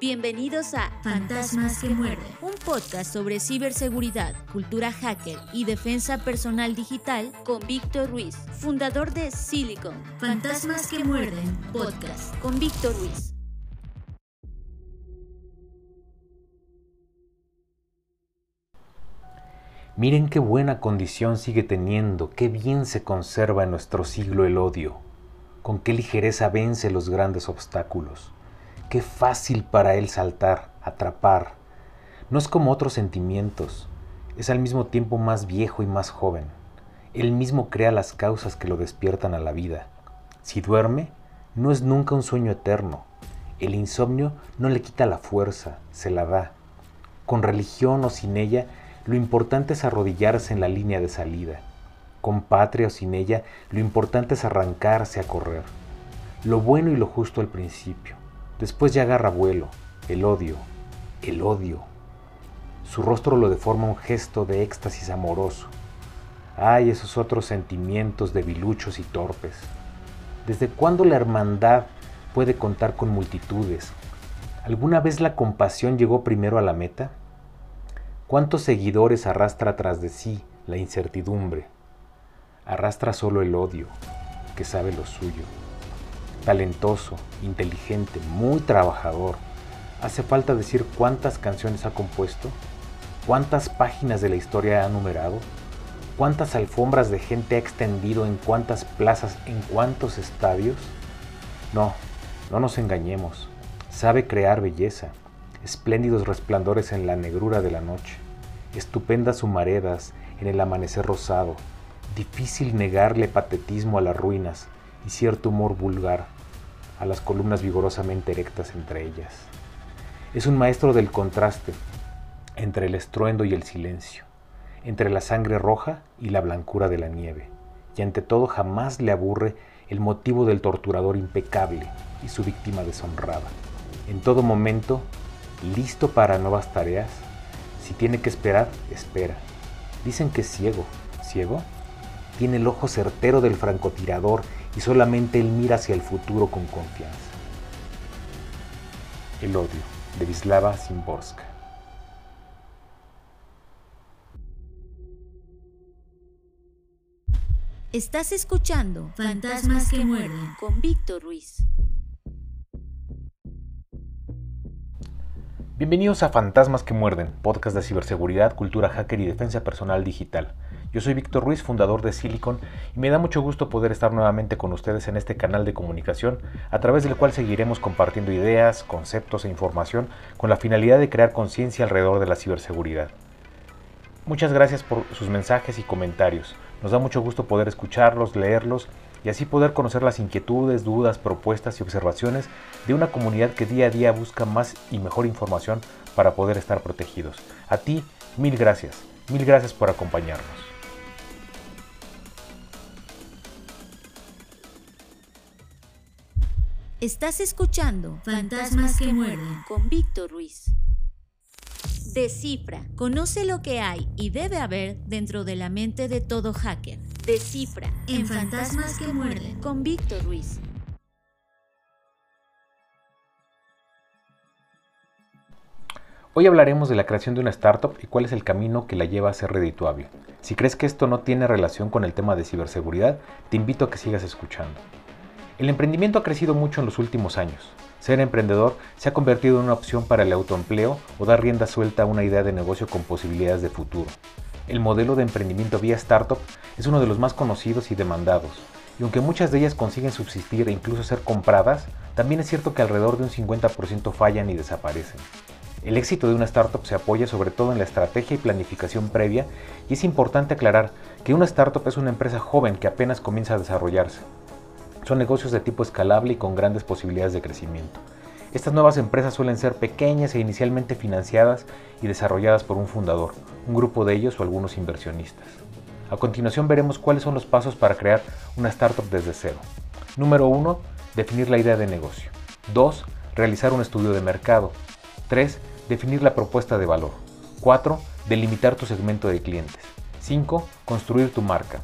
Bienvenidos a Fantasmas que muerden, un podcast sobre ciberseguridad, cultura hacker y defensa personal digital con Víctor Ruiz, fundador de Silicon. Fantasmas que muerden, podcast con Víctor Ruiz. Miren qué buena condición sigue teniendo, qué bien se conserva en nuestro siglo el odio, con qué ligereza vence los grandes obstáculos. Qué fácil para él saltar, atrapar. No es como otros sentimientos, es al mismo tiempo más viejo y más joven. Él mismo crea las causas que lo despiertan a la vida. Si duerme, no es nunca un sueño eterno. El insomnio no le quita la fuerza, se la da. Con religión o sin ella, lo importante es arrodillarse en la línea de salida. Con patria o sin ella, lo importante es arrancarse a correr. Lo bueno y lo justo al principio Después ya agarra vuelo, el odio, el odio. Su rostro lo deforma un gesto de éxtasis amoroso. Ay, esos otros sentimientos debiluchos y torpes. ¿Desde cuándo la hermandad puede contar con multitudes? ¿Alguna vez la compasión llegó primero a la meta? ¿Cuántos seguidores arrastra tras de sí la incertidumbre? Arrastra solo el odio, que sabe lo suyo talentoso, inteligente, muy trabajador. ¿Hace falta decir cuántas canciones ha compuesto? ¿Cuántas páginas de la historia ha numerado? ¿Cuántas alfombras de gente ha extendido en cuántas plazas, en cuántos estadios? No, no nos engañemos. Sabe crear belleza, espléndidos resplandores en la negrura de la noche, estupendas humaredas en el amanecer rosado, difícil negarle patetismo a las ruinas y cierto humor vulgar a las columnas vigorosamente erectas entre ellas. Es un maestro del contraste entre el estruendo y el silencio, entre la sangre roja y la blancura de la nieve, y ante todo jamás le aburre el motivo del torturador impecable y su víctima deshonrada. En todo momento, listo para nuevas tareas, si tiene que esperar, espera. Dicen que es ciego. ¿Ciego? Tiene el ojo certero del francotirador y solamente él mira hacia el futuro con confianza. El odio de Vislava Simborska. Estás escuchando Fantasmas que muerden con Víctor Ruiz. Bienvenidos a Fantasmas que muerden, podcast de ciberseguridad, cultura hacker y defensa personal digital. Yo soy Víctor Ruiz, fundador de Silicon, y me da mucho gusto poder estar nuevamente con ustedes en este canal de comunicación, a través del cual seguiremos compartiendo ideas, conceptos e información con la finalidad de crear conciencia alrededor de la ciberseguridad. Muchas gracias por sus mensajes y comentarios. Nos da mucho gusto poder escucharlos, leerlos y así poder conocer las inquietudes, dudas, propuestas y observaciones de una comunidad que día a día busca más y mejor información para poder estar protegidos. A ti, mil gracias. Mil gracias por acompañarnos. Estás escuchando Fantasmas que muerden con Víctor Ruiz. Descifra, conoce lo que hay y debe haber dentro de la mente de todo hacker. Descifra en Fantasmas que muerden con Víctor Ruiz. Hoy hablaremos de la creación de una startup y cuál es el camino que la lleva a ser redituable. Si crees que esto no tiene relación con el tema de ciberseguridad, te invito a que sigas escuchando. El emprendimiento ha crecido mucho en los últimos años. Ser emprendedor se ha convertido en una opción para el autoempleo o dar rienda suelta a una idea de negocio con posibilidades de futuro. El modelo de emprendimiento vía startup es uno de los más conocidos y demandados, y aunque muchas de ellas consiguen subsistir e incluso ser compradas, también es cierto que alrededor de un 50% fallan y desaparecen. El éxito de una startup se apoya sobre todo en la estrategia y planificación previa y es importante aclarar que una startup es una empresa joven que apenas comienza a desarrollarse. Son negocios de tipo escalable y con grandes posibilidades de crecimiento. Estas nuevas empresas suelen ser pequeñas e inicialmente financiadas y desarrolladas por un fundador, un grupo de ellos o algunos inversionistas. A continuación veremos cuáles son los pasos para crear una startup desde cero. Número 1. Definir la idea de negocio. 2. Realizar un estudio de mercado. 3. Definir la propuesta de valor. 4. Delimitar tu segmento de clientes. 5. Construir tu marca.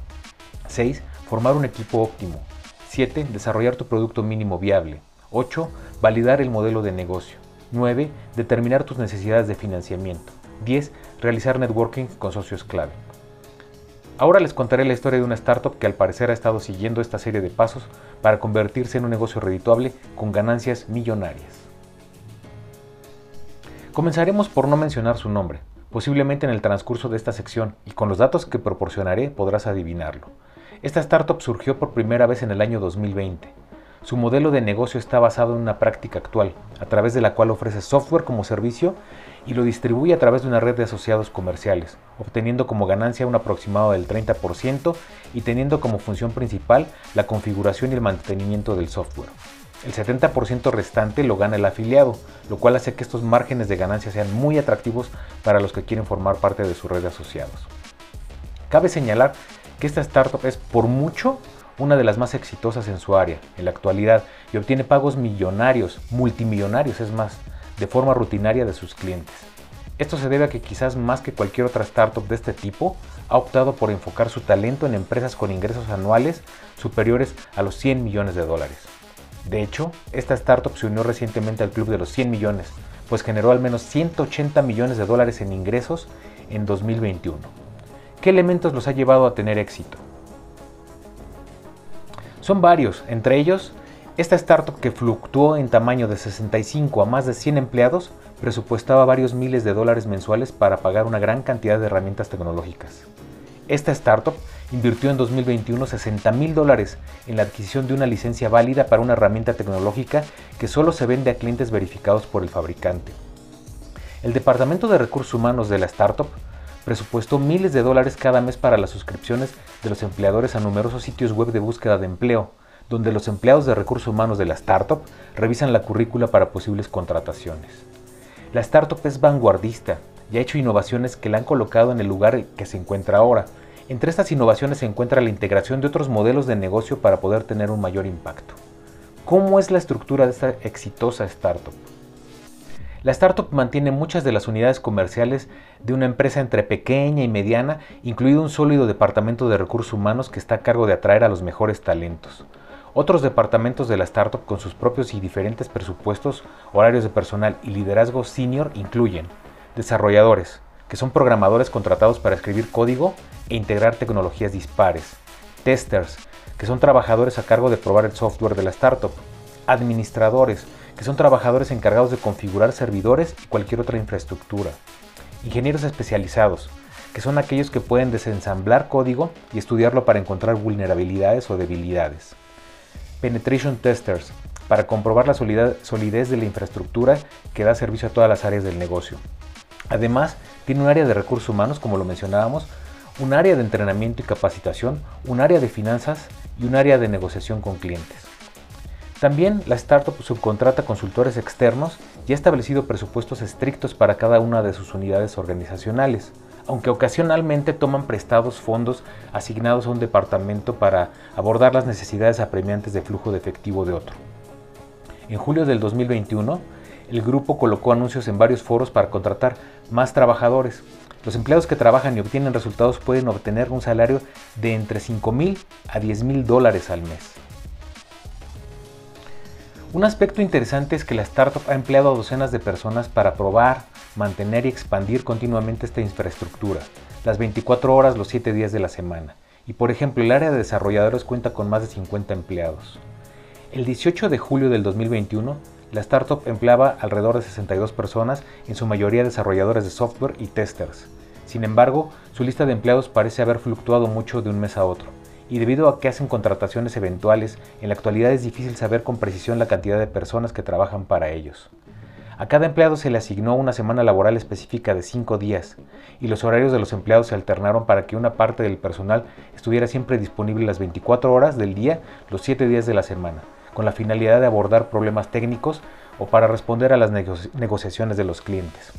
6. Formar un equipo óptimo. 7. Desarrollar tu producto mínimo viable. 8. Validar el modelo de negocio. 9. Determinar tus necesidades de financiamiento. 10. Realizar networking con socios clave. Ahora les contaré la historia de una startup que al parecer ha estado siguiendo esta serie de pasos para convertirse en un negocio redituable con ganancias millonarias. Comenzaremos por no mencionar su nombre. Posiblemente en el transcurso de esta sección y con los datos que proporcionaré podrás adivinarlo. Esta startup surgió por primera vez en el año 2020. Su modelo de negocio está basado en una práctica actual, a través de la cual ofrece software como servicio y lo distribuye a través de una red de asociados comerciales, obteniendo como ganancia un aproximado del 30% y teniendo como función principal la configuración y el mantenimiento del software. El 70% restante lo gana el afiliado, lo cual hace que estos márgenes de ganancia sean muy atractivos para los que quieren formar parte de su red de asociados. Cabe señalar que esta startup es por mucho una de las más exitosas en su área en la actualidad y obtiene pagos millonarios, multimillonarios es más, de forma rutinaria de sus clientes. Esto se debe a que quizás más que cualquier otra startup de este tipo, ha optado por enfocar su talento en empresas con ingresos anuales superiores a los 100 millones de dólares. De hecho, esta startup se unió recientemente al club de los 100 millones, pues generó al menos 180 millones de dólares en ingresos en 2021. ¿Qué elementos los ha llevado a tener éxito? Son varios, entre ellos, esta startup que fluctuó en tamaño de 65 a más de 100 empleados presupuestaba varios miles de dólares mensuales para pagar una gran cantidad de herramientas tecnológicas. Esta startup invirtió en 2021 60 mil dólares en la adquisición de una licencia válida para una herramienta tecnológica que solo se vende a clientes verificados por el fabricante. El Departamento de Recursos Humanos de la startup presupuestó miles de dólares cada mes para las suscripciones de los empleadores a numerosos sitios web de búsqueda de empleo, donde los empleados de recursos humanos de la startup revisan la currícula para posibles contrataciones. La startup es vanguardista y ha hecho innovaciones que la han colocado en el lugar que se encuentra ahora, entre estas innovaciones se encuentra la integración de otros modelos de negocio para poder tener un mayor impacto. ¿Cómo es la estructura de esta exitosa startup? La startup mantiene muchas de las unidades comerciales de una empresa entre pequeña y mediana, incluido un sólido departamento de recursos humanos que está a cargo de atraer a los mejores talentos. Otros departamentos de la startup con sus propios y diferentes presupuestos, horarios de personal y liderazgo senior incluyen desarrolladores, que son programadores contratados para escribir código e integrar tecnologías dispares. Testers, que son trabajadores a cargo de probar el software de la startup. Administradores, que son trabajadores encargados de configurar servidores y cualquier otra infraestructura. Ingenieros especializados, que son aquellos que pueden desensamblar código y estudiarlo para encontrar vulnerabilidades o debilidades. Penetration Testers, para comprobar la solidez de la infraestructura que da servicio a todas las áreas del negocio. Además, tiene un área de recursos humanos, como lo mencionábamos, un área de entrenamiento y capacitación, un área de finanzas y un área de negociación con clientes. También la startup subcontrata consultores externos y ha establecido presupuestos estrictos para cada una de sus unidades organizacionales, aunque ocasionalmente toman prestados fondos asignados a un departamento para abordar las necesidades apremiantes de flujo de efectivo de otro. En julio del 2021, el grupo colocó anuncios en varios foros para contratar más trabajadores. Los empleados que trabajan y obtienen resultados pueden obtener un salario de entre 5 mil a 10 mil dólares al mes. Un aspecto interesante es que la startup ha empleado a docenas de personas para probar, mantener y expandir continuamente esta infraestructura, las 24 horas los 7 días de la semana. Y por ejemplo, el área de desarrolladores cuenta con más de 50 empleados. El 18 de julio del 2021, la startup empleaba alrededor de 62 personas, en su mayoría desarrolladores de software y testers. Sin embargo, su lista de empleados parece haber fluctuado mucho de un mes a otro, y debido a que hacen contrataciones eventuales, en la actualidad es difícil saber con precisión la cantidad de personas que trabajan para ellos. A cada empleado se le asignó una semana laboral específica de 5 días, y los horarios de los empleados se alternaron para que una parte del personal estuviera siempre disponible las 24 horas del día, los 7 días de la semana con la finalidad de abordar problemas técnicos o para responder a las negociaciones de los clientes.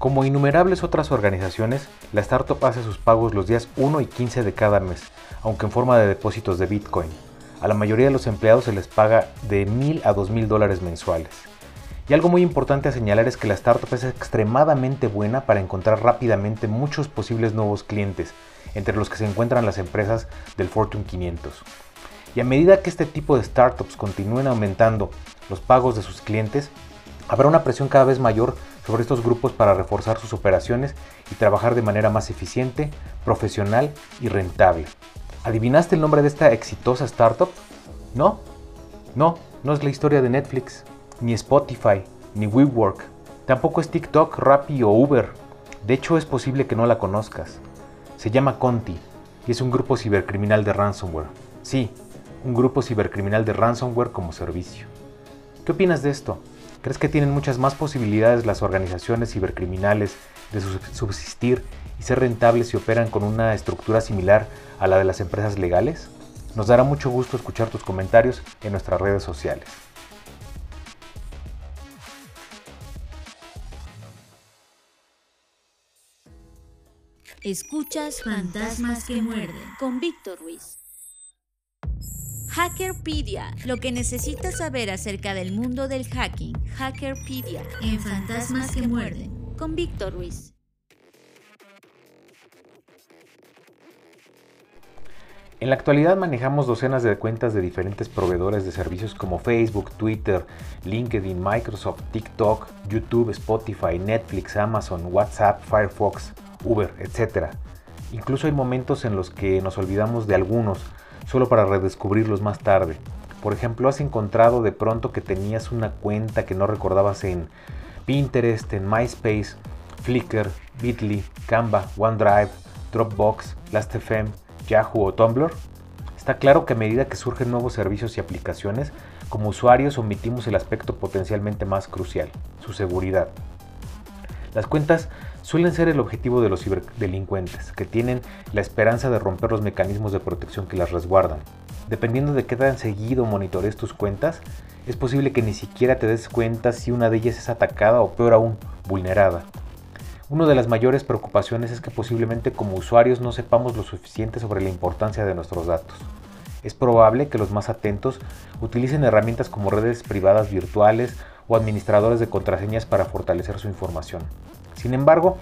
Como innumerables otras organizaciones, la startup hace sus pagos los días 1 y 15 de cada mes, aunque en forma de depósitos de Bitcoin. A la mayoría de los empleados se les paga de 1.000 a 2.000 dólares mensuales. Y algo muy importante a señalar es que la startup es extremadamente buena para encontrar rápidamente muchos posibles nuevos clientes, entre los que se encuentran las empresas del Fortune 500. Y a medida que este tipo de startups continúen aumentando los pagos de sus clientes, Habrá una presión cada vez mayor sobre estos grupos para reforzar sus operaciones y trabajar de manera más eficiente, profesional y rentable. ¿Adivinaste el nombre de esta exitosa startup? No, no, no es la historia de Netflix, ni Spotify, ni WeWork. Tampoco es TikTok, Rappi o Uber. De hecho, es posible que no la conozcas. Se llama Conti y es un grupo cibercriminal de ransomware. Sí, un grupo cibercriminal de ransomware como servicio. ¿Qué opinas de esto? ¿Crees que tienen muchas más posibilidades las organizaciones cibercriminales de subsistir y ser rentables si operan con una estructura similar a la de las empresas legales? Nos dará mucho gusto escuchar tus comentarios en nuestras redes sociales. Escuchas Fantasmas que Muerden con Víctor Ruiz. Hackerpedia, lo que necesitas saber acerca del mundo del hacking. Hackerpedia en Fantasmas que Muerden con Víctor Ruiz. En la actualidad manejamos docenas de cuentas de diferentes proveedores de servicios como Facebook, Twitter, LinkedIn, Microsoft, TikTok, YouTube, Spotify, Netflix, Amazon, WhatsApp, Firefox, Uber, etc. Incluso hay momentos en los que nos olvidamos de algunos, solo para redescubrirlos más tarde. Por ejemplo, has encontrado de pronto que tenías una cuenta que no recordabas en Pinterest, en MySpace, Flickr, Bitly, Canva, OneDrive, Dropbox, Last.fm, Yahoo o Tumblr. Está claro que a medida que surgen nuevos servicios y aplicaciones, como usuarios omitimos el aspecto potencialmente más crucial, su seguridad. Las cuentas suelen ser el objetivo de los ciberdelincuentes, que tienen la esperanza de romper los mecanismos de protección que las resguardan. Dependiendo de qué tan seguido monitorees tus cuentas, es posible que ni siquiera te des cuenta si una de ellas es atacada o peor aún, vulnerada. Una de las mayores preocupaciones es que posiblemente como usuarios no sepamos lo suficiente sobre la importancia de nuestros datos. Es probable que los más atentos utilicen herramientas como redes privadas virtuales o administradores de contraseñas para fortalecer su información. Sin embargo,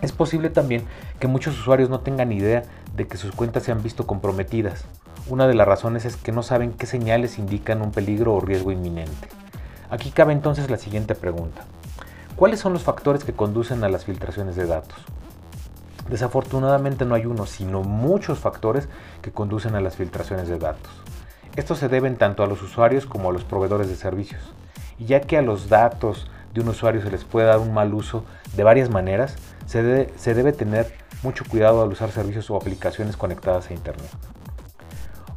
es posible también que muchos usuarios no tengan idea de que sus cuentas se han visto comprometidas. Una de las razones es que no saben qué señales indican un peligro o riesgo inminente. Aquí cabe entonces la siguiente pregunta. ¿Cuáles son los factores que conducen a las filtraciones de datos? Desafortunadamente no hay uno, sino muchos factores que conducen a las filtraciones de datos. Estos se deben tanto a los usuarios como a los proveedores de servicios y ya que a los datos de un usuario se les puede dar un mal uso de varias maneras, se debe, se debe tener mucho cuidado al usar servicios o aplicaciones conectadas a Internet.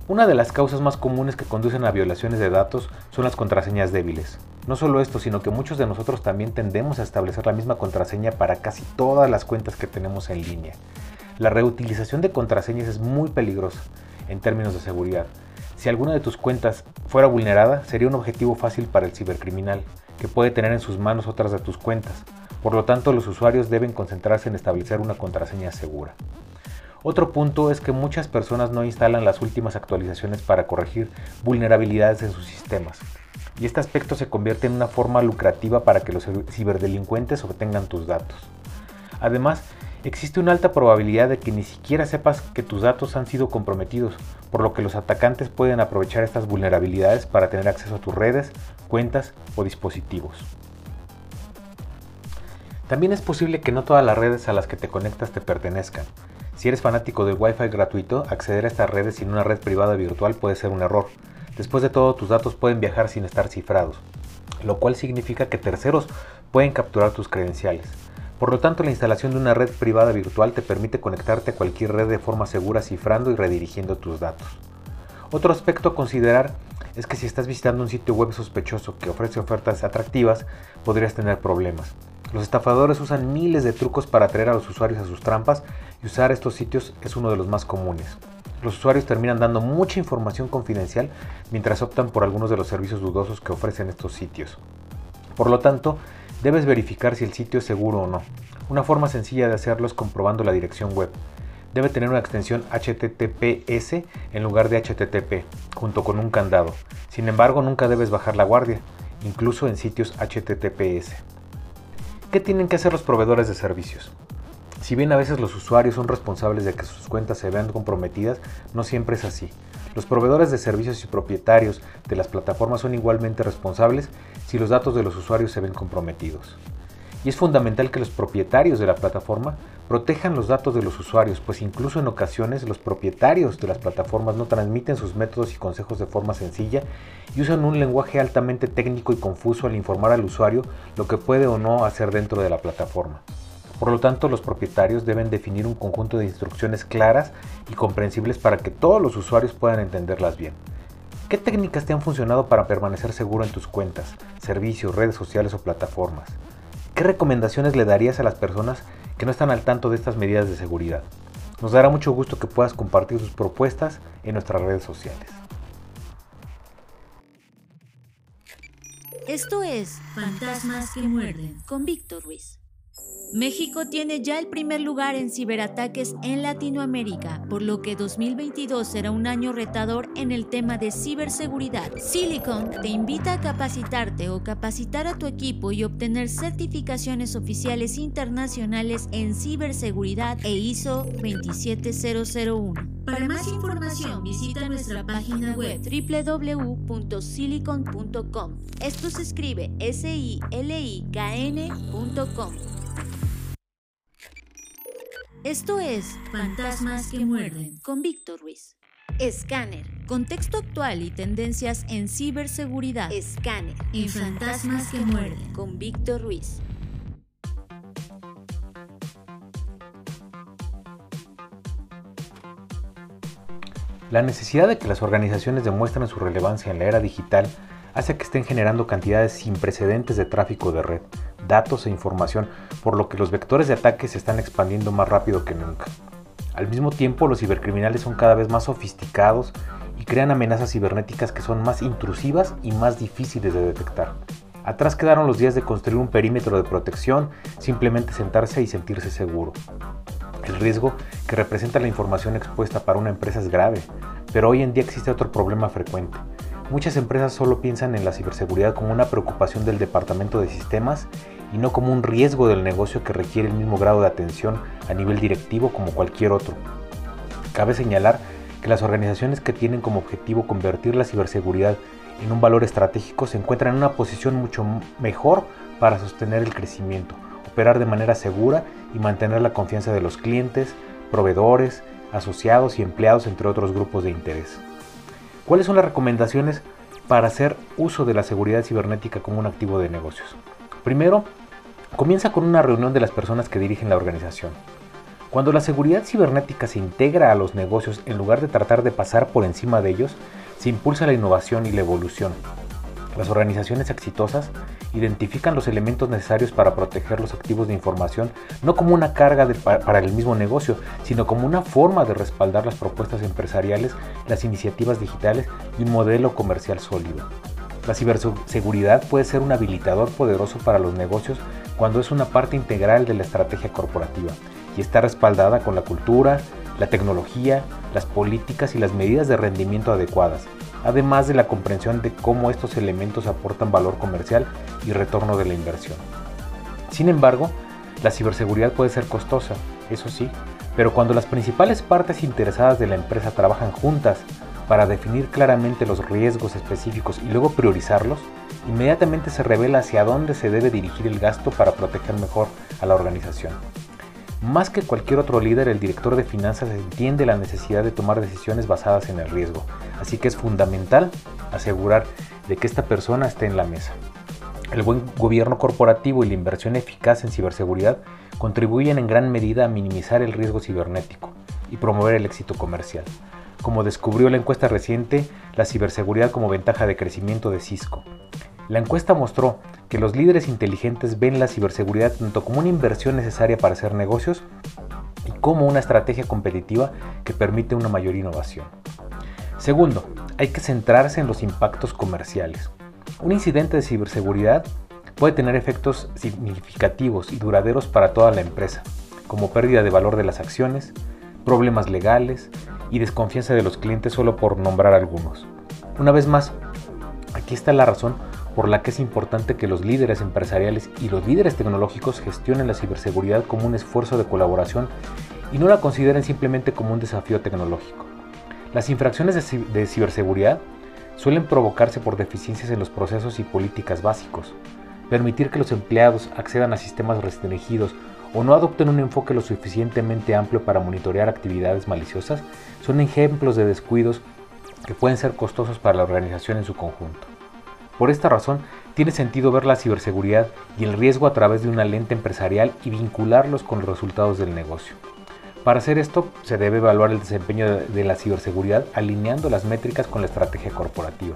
Una de las causas más comunes que conducen a violaciones de datos son las contraseñas débiles. No solo esto, sino que muchos de nosotros también tendemos a establecer la misma contraseña para casi todas las cuentas que tenemos en línea. La reutilización de contraseñas es muy peligrosa en términos de seguridad, si alguna de tus cuentas fuera vulnerada, sería un objetivo fácil para el cibercriminal, que puede tener en sus manos otras de tus cuentas. Por lo tanto, los usuarios deben concentrarse en establecer una contraseña segura. Otro punto es que muchas personas no instalan las últimas actualizaciones para corregir vulnerabilidades en sus sistemas. Y este aspecto se convierte en una forma lucrativa para que los ciberdelincuentes obtengan tus datos. Además, existe una alta probabilidad de que ni siquiera sepas que tus datos han sido comprometidos, por lo que los atacantes pueden aprovechar estas vulnerabilidades para tener acceso a tus redes, cuentas o dispositivos. También es posible que no todas las redes a las que te conectas te pertenezcan. Si eres fanático del Wi-Fi gratuito, acceder a estas redes sin una red privada virtual puede ser un error. Después de todo, tus datos pueden viajar sin estar cifrados, lo cual significa que terceros pueden capturar tus credenciales. Por lo tanto, la instalación de una red privada virtual te permite conectarte a cualquier red de forma segura cifrando y redirigiendo tus datos. Otro aspecto a considerar es que si estás visitando un sitio web sospechoso que ofrece ofertas atractivas, podrías tener problemas. Los estafadores usan miles de trucos para atraer a los usuarios a sus trampas y usar estos sitios es uno de los más comunes. Los usuarios terminan dando mucha información confidencial mientras optan por algunos de los servicios dudosos que ofrecen estos sitios. Por lo tanto, debes verificar si el sitio es seguro o no. Una forma sencilla de hacerlo es comprobando la dirección web. Debe tener una extensión HTTPS en lugar de HTTP, junto con un candado. Sin embargo, nunca debes bajar la guardia, incluso en sitios HTTPS. ¿Qué tienen que hacer los proveedores de servicios? Si bien a veces los usuarios son responsables de que sus cuentas se vean comprometidas, no siempre es así. Los proveedores de servicios y propietarios de las plataformas son igualmente responsables si los datos de los usuarios se ven comprometidos. Y es fundamental que los propietarios de la plataforma protejan los datos de los usuarios, pues incluso en ocasiones los propietarios de las plataformas no transmiten sus métodos y consejos de forma sencilla y usan un lenguaje altamente técnico y confuso al informar al usuario lo que puede o no hacer dentro de la plataforma. Por lo tanto, los propietarios deben definir un conjunto de instrucciones claras y comprensibles para que todos los usuarios puedan entenderlas bien. ¿Qué técnicas te han funcionado para permanecer seguro en tus cuentas, servicios, redes sociales o plataformas? ¿Qué recomendaciones le darías a las personas que no están al tanto de estas medidas de seguridad? Nos dará mucho gusto que puedas compartir tus propuestas en nuestras redes sociales. Esto es Fantasmas que muerden con Víctor Ruiz. México tiene ya el primer lugar en ciberataques en Latinoamérica, por lo que 2022 será un año retador en el tema de ciberseguridad. Silicon te invita a capacitarte o capacitar a tu equipo y obtener certificaciones oficiales internacionales en ciberseguridad e ISO 27001. Para más información visita nuestra página web www.silicon.com. Esto se escribe S-I-L-I-K-N.com. Esto es Fantasmas que muerden con Víctor Ruiz. Escáner. Contexto actual y tendencias en ciberseguridad. Escáner. En Fantasmas que muerden con Víctor Ruiz. La necesidad de que las organizaciones demuestren su relevancia en la era digital hace que estén generando cantidades sin precedentes de tráfico de red, datos e información, por lo que los vectores de ataque se están expandiendo más rápido que nunca. Al mismo tiempo, los cibercriminales son cada vez más sofisticados y crean amenazas cibernéticas que son más intrusivas y más difíciles de detectar. Atrás quedaron los días de construir un perímetro de protección, simplemente sentarse y sentirse seguro. El riesgo que representa la información expuesta para una empresa es grave, pero hoy en día existe otro problema frecuente. Muchas empresas solo piensan en la ciberseguridad como una preocupación del departamento de sistemas y no como un riesgo del negocio que requiere el mismo grado de atención a nivel directivo como cualquier otro. Cabe señalar que las organizaciones que tienen como objetivo convertir la ciberseguridad en un valor estratégico se encuentran en una posición mucho mejor para sostener el crecimiento, operar de manera segura y mantener la confianza de los clientes, proveedores, asociados y empleados, entre otros grupos de interés. ¿Cuáles son las recomendaciones para hacer uso de la seguridad cibernética como un activo de negocios? Primero, comienza con una reunión de las personas que dirigen la organización. Cuando la seguridad cibernética se integra a los negocios en lugar de tratar de pasar por encima de ellos, se impulsa la innovación y la evolución. Las organizaciones exitosas identifican los elementos necesarios para proteger los activos de información no como una carga para el mismo negocio, sino como una forma de respaldar las propuestas empresariales, las iniciativas digitales y un modelo comercial sólido. La ciberseguridad puede ser un habilitador poderoso para los negocios cuando es una parte integral de la estrategia corporativa y está respaldada con la cultura, la tecnología, las políticas y las medidas de rendimiento adecuadas, además de la comprensión de cómo estos elementos aportan valor comercial y retorno de la inversión. Sin embargo, la ciberseguridad puede ser costosa, eso sí, pero cuando las principales partes interesadas de la empresa trabajan juntas para definir claramente los riesgos específicos y luego priorizarlos, inmediatamente se revela hacia dónde se debe dirigir el gasto para proteger mejor a la organización. Más que cualquier otro líder, el director de finanzas entiende la necesidad de tomar decisiones basadas en el riesgo, así que es fundamental asegurar de que esta persona esté en la mesa. El buen gobierno corporativo y la inversión eficaz en ciberseguridad contribuyen en gran medida a minimizar el riesgo cibernético y promover el éxito comercial como descubrió la encuesta reciente La ciberseguridad como ventaja de crecimiento de Cisco. La encuesta mostró que los líderes inteligentes ven la ciberseguridad tanto como una inversión necesaria para hacer negocios y como una estrategia competitiva que permite una mayor innovación. Segundo, hay que centrarse en los impactos comerciales. Un incidente de ciberseguridad puede tener efectos significativos y duraderos para toda la empresa, como pérdida de valor de las acciones, problemas legales, y desconfianza de los clientes solo por nombrar algunos. Una vez más, aquí está la razón por la que es importante que los líderes empresariales y los líderes tecnológicos gestionen la ciberseguridad como un esfuerzo de colaboración y no la consideren simplemente como un desafío tecnológico. Las infracciones de, ciberseguridad suelen provocarse por deficiencias en los procesos y políticas básicos. Permitir que los empleados accedan a sistemas restringidos o no adopten un enfoque lo suficientemente amplio para monitorear actividades maliciosas son ejemplos de descuidos que pueden ser costosos para la organización en su conjunto. Por esta razón, tiene sentido ver la ciberseguridad y el riesgo a través de una lente empresarial y vincularlos con los resultados del negocio. Para hacer esto, se debe evaluar el desempeño de la ciberseguridad alineando las métricas con la estrategia corporativa.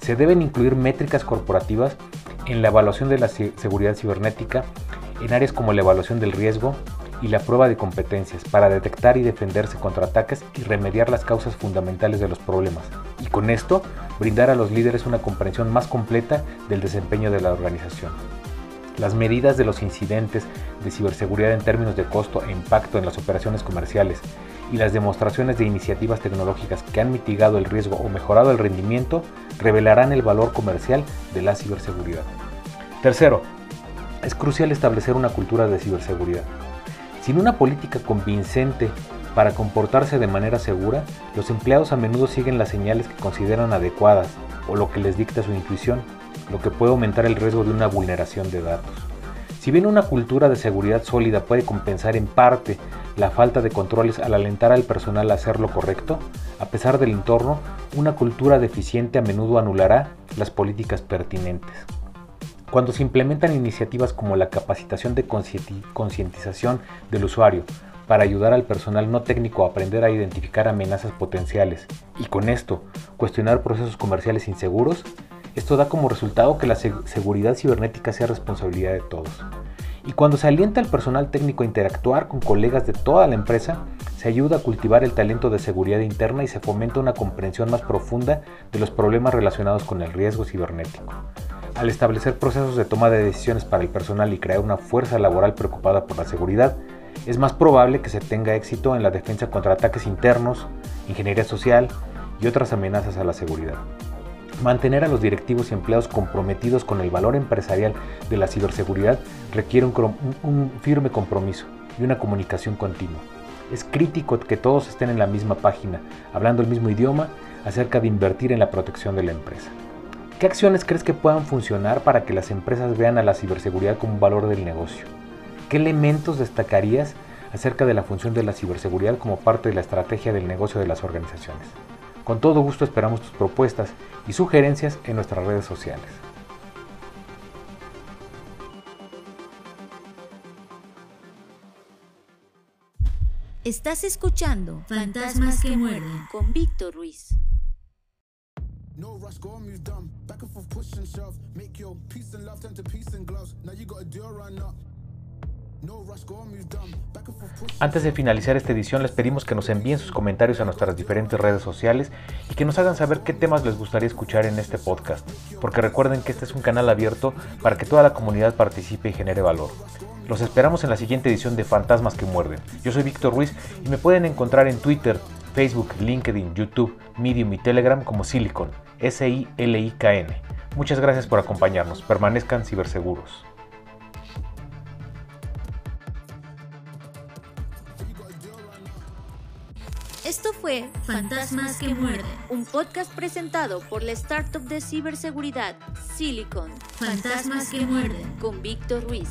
Se deben incluir métricas corporativas en la evaluación de la seguridad cibernética en áreas como la evaluación del riesgo y la prueba de competencias para detectar y defenderse contra ataques y remediar las causas fundamentales de los problemas. Y con esto, brindar a los líderes una comprensión más completa del desempeño de la organización. Las medidas de los incidentes de ciberseguridad en términos de costo e impacto en las operaciones comerciales y las demostraciones de iniciativas tecnológicas que han mitigado el riesgo o mejorado el rendimiento revelarán el valor comercial de la ciberseguridad. Tercero, es crucial establecer una cultura de ciberseguridad. Sin una política convincente para comportarse de manera segura, los empleados a menudo siguen las señales que consideran adecuadas o lo que les dicta su intuición, lo que puede aumentar el riesgo de una vulneración de datos. Si bien una cultura de seguridad sólida puede compensar en parte la falta de controles al alentar al personal a hacer lo correcto, a pesar del entorno, una cultura deficiente a menudo anulará las políticas pertinentes. Cuando se implementan iniciativas como la capacitación de concientización del usuario para ayudar al personal no técnico a aprender a identificar amenazas potenciales y con esto cuestionar procesos comerciales inseguros, esto da como resultado que la seguridad cibernética sea responsabilidad de todos. Y cuando se alienta al personal técnico a interactuar con colegas de toda la empresa, se ayuda a cultivar el talento de seguridad interna y se fomenta una comprensión más profunda de los problemas relacionados con el riesgo cibernético. Al establecer procesos de toma de decisiones para el personal y crear una fuerza laboral preocupada por la seguridad, es más probable que se tenga éxito en la defensa contra ataques internos, ingeniería social y otras amenazas a la seguridad. Mantener a los directivos y empleados comprometidos con el valor empresarial de la ciberseguridad requiere un, firme compromiso y una comunicación continua. Es crítico que todos estén en la misma página, hablando el mismo idioma acerca de invertir en la protección de la empresa. ¿Qué acciones crees que puedan funcionar para que las empresas vean a la ciberseguridad como un valor del negocio? ¿Qué elementos destacarías acerca de la función de la ciberseguridad como parte de la estrategia del negocio de las organizaciones? Con todo gusto esperamos tus propuestas y sugerencias en nuestras redes sociales. Estás escuchando Fantasmas que muerden con Víctor Ruiz. No rush, go move dumb. Back and forth, push and shove. Make your peace and love turn to peace and gloves. Now you got a deal run up. Antes de finalizar esta edición les pedimos que nos envíen sus comentarios a nuestras diferentes redes sociales y que nos hagan saber qué temas les gustaría escuchar en este podcast, porque recuerden que este es un canal abierto para que toda la comunidad participe y genere valor. Los esperamos en la siguiente edición de Fantasmas que Muerden. Yo soy Víctor Ruiz y me pueden encontrar en Twitter, Facebook, LinkedIn, YouTube, Medium y Telegram como Silicon. S-I-L-I-K-N. Muchas gracias por acompañarnos. Permanezcan ciberseguros. Esto fue Fantasmas que Muerden, un podcast presentado por la startup de ciberseguridad Silicon. Fantasmas que Muerden, con Víctor Ruiz.